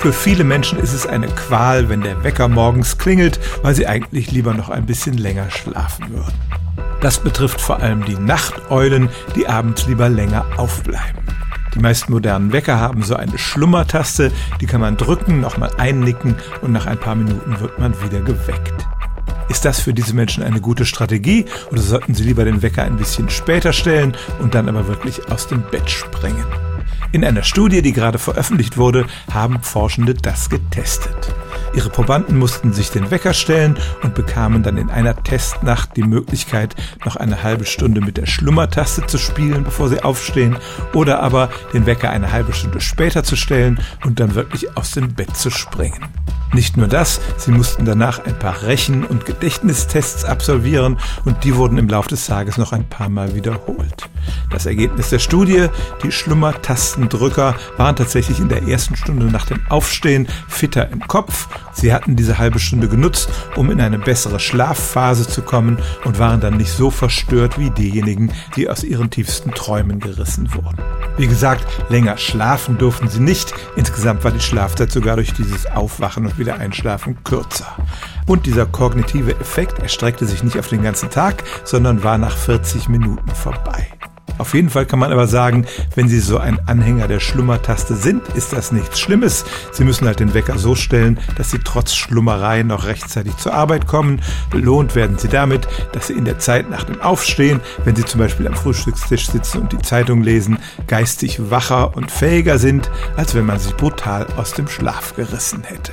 Für viele Menschen ist es eine Qual, wenn der Wecker morgens klingelt, weil sie eigentlich lieber noch ein bisschen länger schlafen würden. Das betrifft vor allem die Nachteulen, die abends lieber länger aufbleiben. Die meisten modernen Wecker haben so eine Schlummertaste, die kann man drücken, nochmal einnicken und nach ein paar Minuten wird man wieder geweckt. Ist das für diese Menschen eine gute Strategie oder sollten sie lieber den Wecker ein bisschen später stellen und dann aber wirklich aus dem Bett springen? In einer Studie, die gerade veröffentlicht wurde, haben Forschende das getestet. Ihre Probanden mussten sich den Wecker stellen und bekamen dann in einer Testnacht die Möglichkeit, noch eine halbe Stunde mit der Schlummertaste zu spielen, bevor sie aufstehen, oder aber den Wecker eine halbe Stunde später zu stellen und dann wirklich aus dem Bett zu springen. Nicht nur das, sie mussten danach ein paar Rechen- und Gedächtnistests absolvieren und die wurden im Laufe des Tages noch ein paar Mal wiederholt. Das Ergebnis der Studie, die Schlummertastendrücker waren tatsächlich in der ersten Stunde nach dem Aufstehen fitter im Kopf. Sie hatten diese halbe Stunde genutzt, um in eine bessere Schlafphase zu kommen und waren dann nicht so verstört wie diejenigen, die aus ihren tiefsten Träumen gerissen wurden. Wie gesagt, länger schlafen durften sie nicht. Insgesamt war die Schlafzeit sogar durch dieses Aufwachen und wieder Einschlafen kürzer. Und dieser kognitive Effekt erstreckte sich nicht auf den ganzen Tag, sondern war nach 40 Minuten vorbei. Auf jeden Fall kann man aber sagen, wenn Sie so ein Anhänger der Schlummertaste sind, ist das nichts Schlimmes. Sie müssen halt den Wecker so stellen, dass Sie trotz Schlummerei noch rechtzeitig zur Arbeit kommen. Belohnt werden Sie damit, dass Sie in der Zeit nach dem Aufstehen, wenn Sie zum Beispiel am Frühstückstisch sitzen und die Zeitung lesen, geistig wacher und fähiger sind, als wenn man sie brutal aus dem Schlaf gerissen hätte.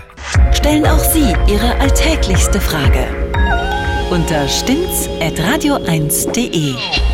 Stellen auch Sie Ihre alltäglichste Frage unter stimmt's at radio1.de.